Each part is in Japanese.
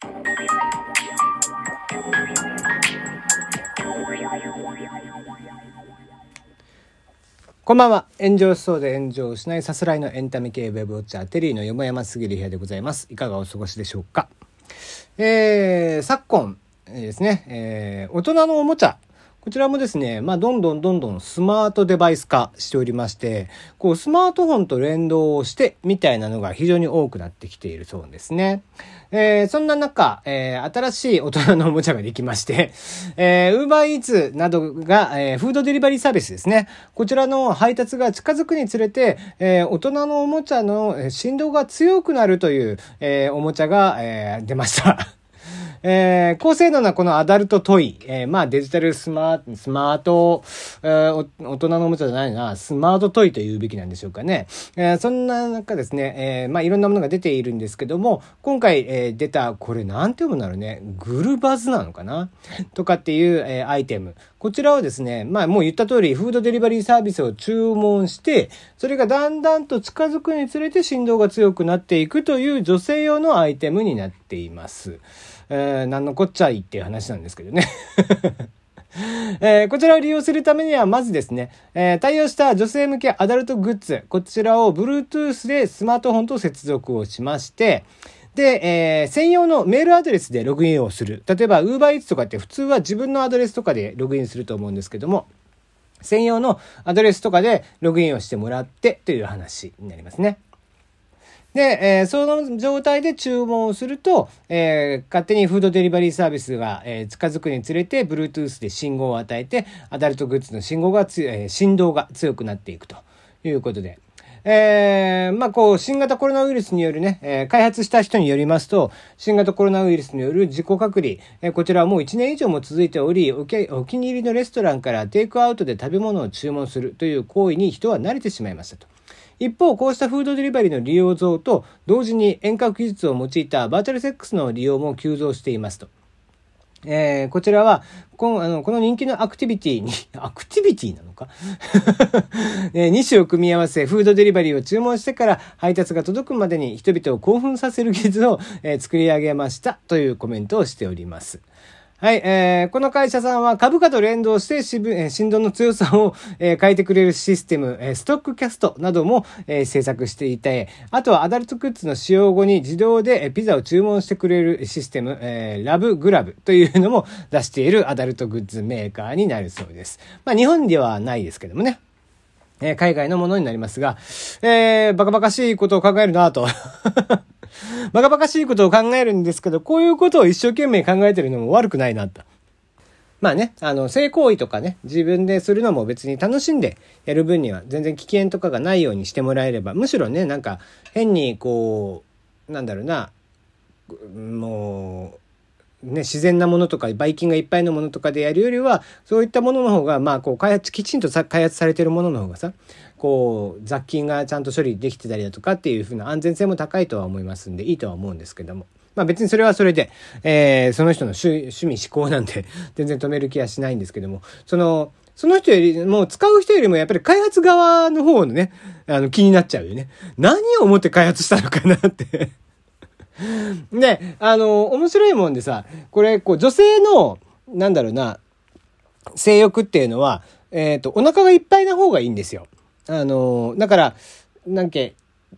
こんばんは。炎上しそうで炎上しないさすらいのエンタメ系ウェブウォッチャー、テリーのよもやますぎる部屋でございます。いかがお過ごしでしょうか。えー、昨今ですね、えー、大人のおもちゃ、こちらもですね、まあ、どんどんどんどんスマートデバイス化しておりまして、こう、スマートフォンと連動をして、みたいなのが非常に多くなってきているそうですね。えー、そんな中、えー、新しい大人のおもちゃができまして、えー、ウーバーイーツなどが、えー、フードデリバリーサービスですね。こちらの配達が近づくにつれて、えー、大人のおもちゃの振動が強くなるという、えー、おもちゃが、えー、出ました。えー、高性能なこのアダルトトイ、えー、まあデジタルスマート、スマート、えー、大人のおもちゃじゃないな、スマートトイと言うべきなんでしょうかね。えー、そんな中ですね、えー、まあいろんなものが出ているんですけども、今回、えー、出た、これなんて読むんだろうね、グルバズなのかな？とかっていう、えー、アイテム。こちらをですね、まあもう言った通り、フードデリバリーサービスを注文して、それがだんだんと近づくにつれて振動が強くなっていくという女性用のアイテムになっています。えー、何のこっちゃいっていう話なんですけどね。えー、こちらを利用するためには、まずですね、えー、対応した女性向けアダルトグッズ、こちらを Bluetooth でスマートフォンと接続をしまして、で、えー、専用のメールアドレスでログインをする。例えば、UberEats とかって普通は自分のアドレスとかでログインすると思うんですけども、専用のアドレスとかでログインをしてもらってという話になりますね。で、えー、その状態で注文をすると、えー、勝手にフードデリバリーサービスが、えー、近づくにつれて、Bluetooth で信号を与えて、アダルトグッズの信号がつ、えー、振動が強くなっていくということで。えー、まあ、こう、新型コロナウイルスによるね、えー、開発した人によりますと、新型コロナウイルスによる自己隔離、えー、こちらはもう1年以上も続いておりお、お気に入りのレストランからテイクアウトで食べ物を注文するという行為に人は慣れてしまいましたと。一方、こうしたフードデリバリーの利用増と、同時に遠隔技術を用いたバーチャルセックスの利用も急増していますと。えー、こちらは、このこの人気のアクティビティに、アクティビティなのか、えー、2種を組み合わせ、フードデリバリーを注文してから配達が届くまでに人々を興奮させる技術を、えー、作り上げましたというコメントをしております。はい、えー、この会社さんは株価と連動してしぶ、えー、振動の強さを、えー、変えてくれるシステム、えー、ストックキャストなども、えー、制作していて、あとはアダルトグッズの使用後に自動で、えー、ピザを注文してくれるシステム、えー、ラブグラブというのも 出しているアダルトグッズメーカーになるそうです。まあ日本ではないですけどもね。えー、海外のものになりますが、えー、バカバカしいことを考えるなとバカバカしいことを考えるんですけど、こういうことを一生懸命考えてるのも悪くないなと。まあね、あの、性行為とかね、自分でするのも別に楽しんでやる分には全然危険とかがないようにしてもらえれば、むしろね、なんか変にこう、なんだろうな、もう、ね、自然なものとか、ばい菌がいっぱいのものとかでやるよりは、そういったものの方が、まあ、こう、開発、きちんと開発されてるものの方がさ、こう、雑菌がちゃんと処理できてたりだとかっていう風な安全性も高いとは思いますんで、いいとは思うんですけども。まあ別にそれはそれで、えー、その人の趣味思考なんで、全然止める気はしないんですけども、その、その人よりも、使う人よりもやっぱり開発側の方のね、あの気になっちゃうよね。何を思って開発したのかなって で、あの、面白いもんでさ、これ、こう、女性の、なんだろうな、性欲っていうのは、えっ、ー、と、お腹がいっぱいな方がいいんですよ。あの、だから、なんけ、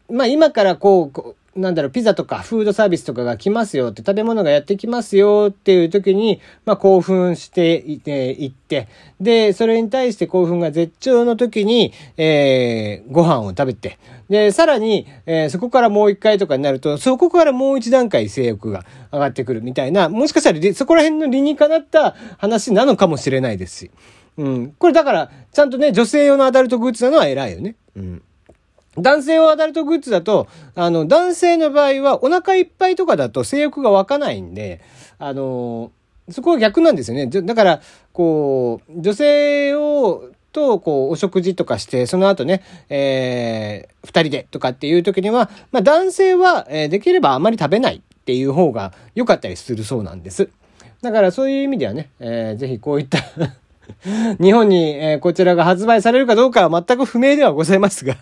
まあ今からこう、なんだろう、ピザとかフードサービスとかが来ますよって、食べ物がやってきますよっていう時に、まあ興奮していて、いって、で、それに対して興奮が絶頂の時に、えー、ご飯を食べて、で、さらに、えー、そこからもう一回とかになると、そこからもう一段階性欲が上がってくるみたいな、もしかしたらそこら辺の理にかなった話なのかもしれないですし。うん。これだから、ちゃんとね、女性用のアダルトグッズなのは偉いよね。うん。男性用アダルトグッズだと、あの、男性の場合はお腹いっぱいとかだと性欲が湧かないんで、あの、そこは逆なんですよね。だから、こう、女性を、と、こう、お食事とかして、その後ね、えー、二人でとかっていう時には、まあ男性は、えー、できればあまり食べないっていう方が良かったりするそうなんです。だからそういう意味ではね、えー、ぜひこういった 日本に、えー、こちらが発売されるかどうかは全く不明ではございますが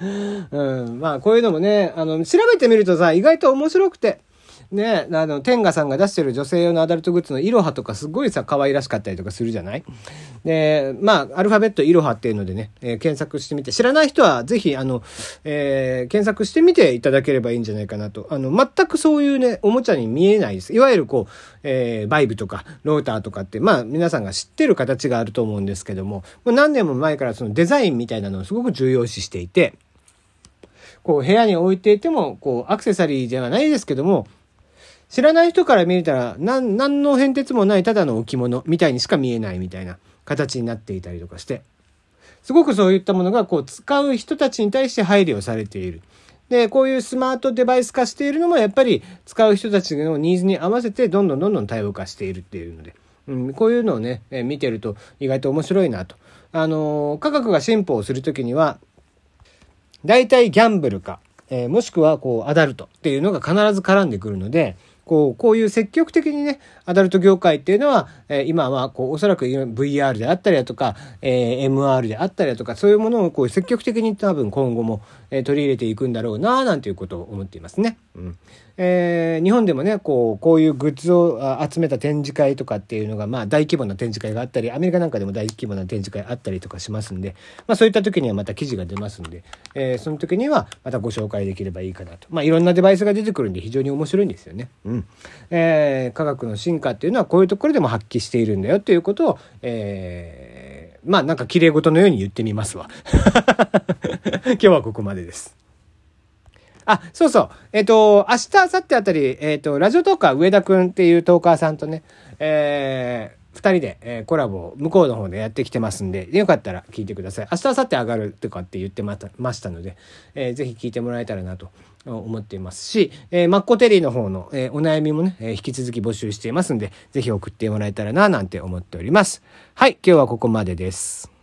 うん、まあ、こういうのもね、あの、調べてみるとさ、意外と面白くて、ね、あの、天下さんが出してる女性用のアダルトグッズのイロハとかすごいさ、可愛らしかったりとかするじゃない？で、まあ、アルファベットイロハっていうのでね、えー、検索してみて、知らない人はぜひ、あの、えー、検索してみていただければいいんじゃないかなと。あの、全くそういうね、おもちゃに見えないです。いわゆるこう、えー、バイブとか、ローターとかって、まあ、皆さんが知ってる形があると思うんですけども、もう何年も前からそのデザインみたいなのをすごく重要視していて、こう部屋に置いていても、こうアクセサリーではないですけども、知らない人から見たら、なん、何の変哲もないただの置物みたいにしか見えないみたいな形になっていたりとかして、すごくそういったものがこう使う人たちに対して配慮されている。で、こういうスマートデバイス化しているのもやっぱり使う人たちのニーズに合わせてどんどんどんどん多様化しているっていうので、うん、こういうのをね、え見てると意外と面白いなと。あのー、科学が進歩をするときには、大体ギャンブルか、えー、もしくはこうアダルトっていうのが必ず絡んでくるので、こう、こういう積極的にね、アダルト業界っていうのは、えー、今は、こう、おそらく VR であったりだとか、えー、MR であったりだとか、そういうものをこう、積極的に多分今後も、えー、取り入れていくんだろうな、なんていうことを思っていますね。うん。えー、日本でもね、こう、こういうグッズを集めた展示会とかっていうのが、まあ、大規模な展示会があったり、アメリカなんかでも大規模な展示会あったりとかしますんで、まあ、そういった時にはまた記事が出ますんで、えー、その時にはまたご紹介できればいいかなと。まあ、いろんなデバイスが出てくるんで非常に面白いんですよね。うん。えー、科学の進化っていうのはこういうところでも発揮しているんだよということを、えー、まあ、なんか綺麗事のように言ってみますわ。今日はここまでです。あ、そうそう。えっ、ー、と、明日、明後日あたり、えっ、ー、と、ラジオトーカー上田くんっていうトーカーさんとね、えー、二人で、えー、コラボを向こうの方でやってきてますんで、よかったら聞いてください。明日、明後日上がるとかって言ってまましたので、えー、ぜひ聞いてもらえたらなと思っていますし、えー、マッコテリーの方の、えー、お悩みもね、えー、引き続き募集していますんで、ぜひ送ってもらえたらな、なんて思っております。はい、今日はここまでです。